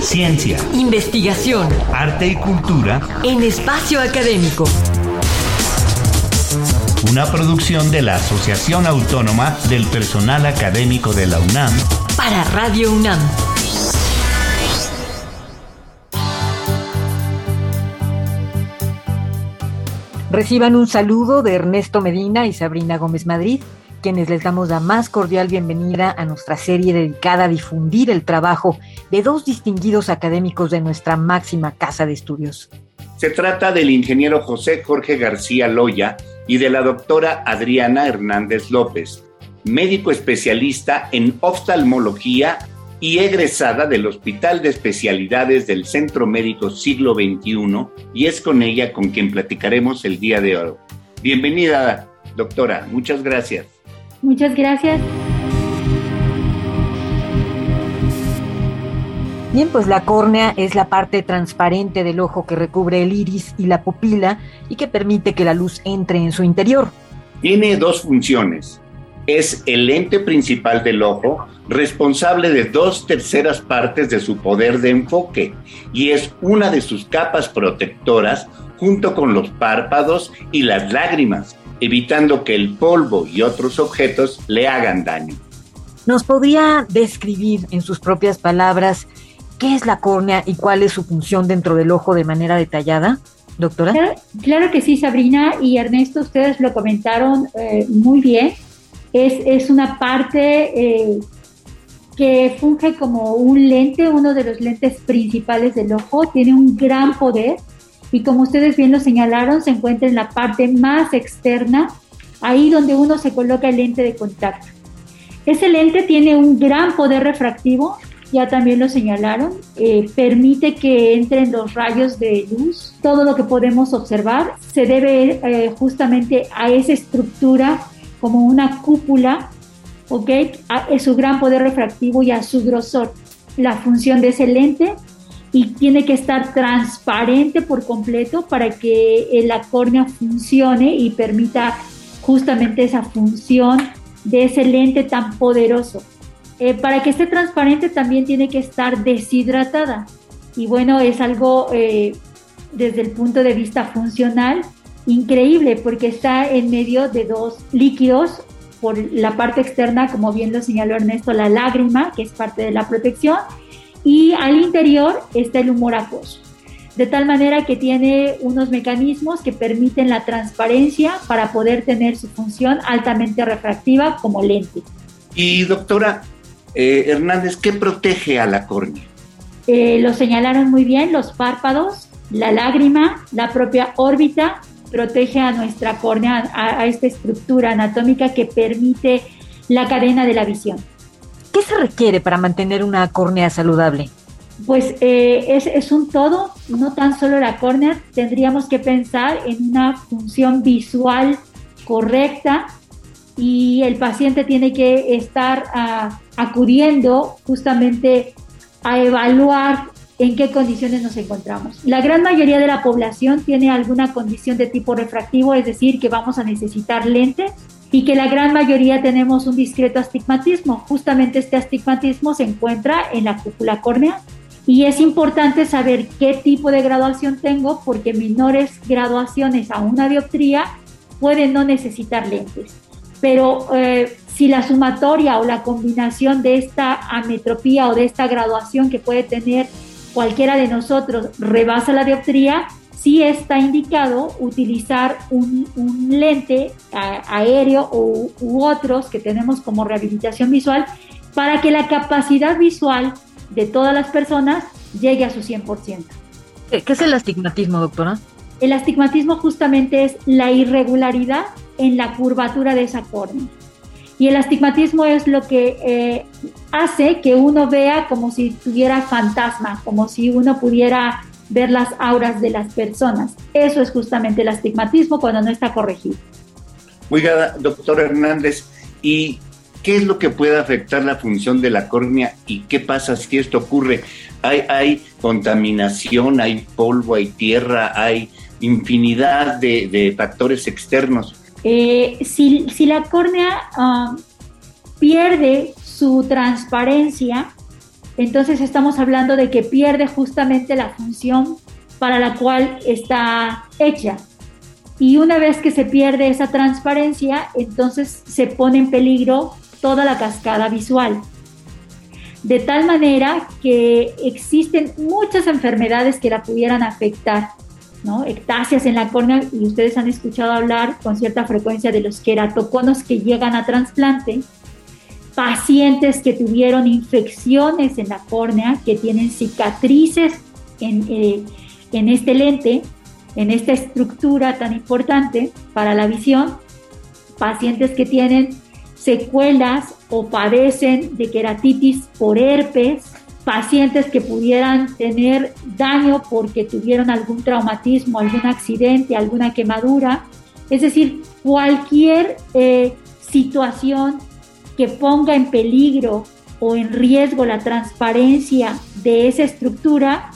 Ciencia, investigación, arte y cultura. En espacio académico. Una producción de la Asociación Autónoma del Personal Académico de la UNAM. Para Radio UNAM. Reciban un saludo de Ernesto Medina y Sabrina Gómez Madrid quienes les damos la más cordial bienvenida a nuestra serie dedicada a difundir el trabajo de dos distinguidos académicos de nuestra máxima casa de estudios. Se trata del ingeniero José Jorge García Loya y de la doctora Adriana Hernández López, médico especialista en oftalmología y egresada del Hospital de Especialidades del Centro Médico Siglo XXI, y es con ella con quien platicaremos el día de hoy. Bienvenida, doctora, muchas gracias. Muchas gracias. Bien, pues la córnea es la parte transparente del ojo que recubre el iris y la pupila y que permite que la luz entre en su interior. Tiene dos funciones. Es el lente principal del ojo, responsable de dos terceras partes de su poder de enfoque, y es una de sus capas protectoras junto con los párpados y las lágrimas, evitando que el polvo y otros objetos le hagan daño. ¿Nos podría describir en sus propias palabras qué es la córnea y cuál es su función dentro del ojo de manera detallada, doctora? Claro, que sí, Sabrina y Ernesto, ustedes lo comentaron eh, muy bien. Es, es una parte eh, que funge como un lente, uno de los lentes principales del ojo, tiene un gran poder y como ustedes bien lo señalaron, se encuentra en la parte más externa, ahí donde uno se coloca el lente de contacto. Ese lente tiene un gran poder refractivo, ya también lo señalaron, eh, permite que entren los rayos de luz. Todo lo que podemos observar se debe eh, justamente a esa estructura como una cúpula, ¿ok? A, su gran poder refractivo y a su grosor. La función de ese lente y tiene que estar transparente por completo para que la córnea funcione y permita justamente esa función de ese lente tan poderoso. Eh, para que esté transparente también tiene que estar deshidratada y bueno, es algo eh, desde el punto de vista funcional increíble porque está en medio de dos líquidos por la parte externa, como bien lo señaló Ernesto, la lágrima, que es parte de la protección, y al interior está el humor acuoso. De tal manera que tiene unos mecanismos que permiten la transparencia para poder tener su función altamente refractiva como lente. Y doctora eh, Hernández, ¿qué protege a la córnea? Eh, lo señalaron muy bien, los párpados, la lágrima, la propia órbita, protege a nuestra córnea, a esta estructura anatómica que permite la cadena de la visión. ¿Qué se requiere para mantener una córnea saludable? Pues eh, es, es, un todo, no tan solo la córnea, tendríamos que pensar en una función visual correcta y el paciente tiene que estar ah, acudiendo justamente a evaluar en qué condiciones nos encontramos. La gran mayoría de la población tiene alguna condición de tipo refractivo, es decir, que vamos a necesitar lentes y que la gran mayoría tenemos un discreto astigmatismo. Justamente este astigmatismo se encuentra en la cúpula córnea y es importante saber qué tipo de graduación tengo porque menores graduaciones a una dioptría pueden no necesitar lentes. Pero eh, si la sumatoria o la combinación de esta ametropía o de esta graduación que puede tener cualquiera de nosotros rebasa la dioptría, sí está indicado utilizar un, lente aéreo u, u, otros que tenemos como rehabilitación visual para que la capacidad visual de todas las personas llegue a su 100%. ¿Qué es el astigmatismo, doctora? El astigmatismo justamente es la irregularidad en la curvatura de esa córnea. Y el astigmatismo es lo que eh, hace que uno vea como si tuviera fantasma, como si uno pudiera ver las auras de las personas. Eso es justamente el astigmatismo cuando no está corregido. Oiga, doctor Hernández, ¿y qué es lo que puede afectar la función de la córnea y qué pasa si esto ocurre? Hay, hay contaminación, hay polvo, hay tierra, hay infinidad de, factores externos. Eh, si, si, la córnea ah, pierde su transparencia, entonces estamos hablando de que pierde justamente la función para la cual está hecha. Y una vez que se pierde esa transparencia, entonces se pone en peligro toda la cascada visual. De tal manera que existen muchas enfermedades que la pudieran afectar, ¿no? Ectasias en la córnea, y ustedes han escuchado hablar con cierta frecuencia de los queratoconos que llegan a trasplante, pacientes que tuvieron infecciones en la córnea, que tienen cicatrices en, eh, en este lente, en esta estructura tan importante para la visión, pacientes que tienen secuelas o padecen de queratitis por herpes, pacientes que pudieran tener daño porque tuvieron algún traumatismo, algún accidente, alguna quemadura, es decir, cualquier eh, situación que ponga en peligro o en riesgo la transparencia de esa estructura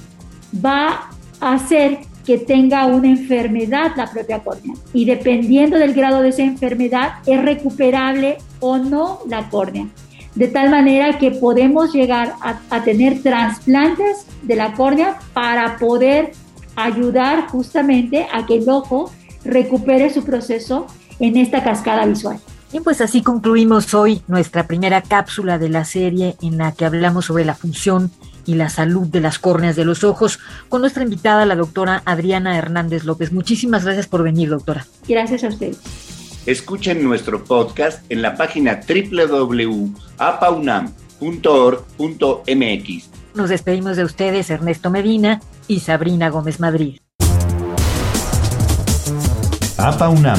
va a hacer que tenga una enfermedad la propia córnea. Y dependiendo del grado de esa enfermedad, es recuperable o no la córnea. De tal manera que podemos llegar a, tener trasplantes de la córnea para poder ayudar justamente a que el ojo recupere su proceso en esta cascada visual. Bien, pues así concluimos hoy nuestra primera cápsula de la serie en la que hablamos sobre la función y la salud de las córneas de los ojos con nuestra invitada, la doctora Adriana Hernández López. Muchísimas gracias por venir, doctora. Gracias a usted. Escuchen nuestro podcast en la página www.apaunam.org.mx. Nos despedimos de ustedes, Ernesto Medina y Sabrina Gómez Madrid. APA UNAM,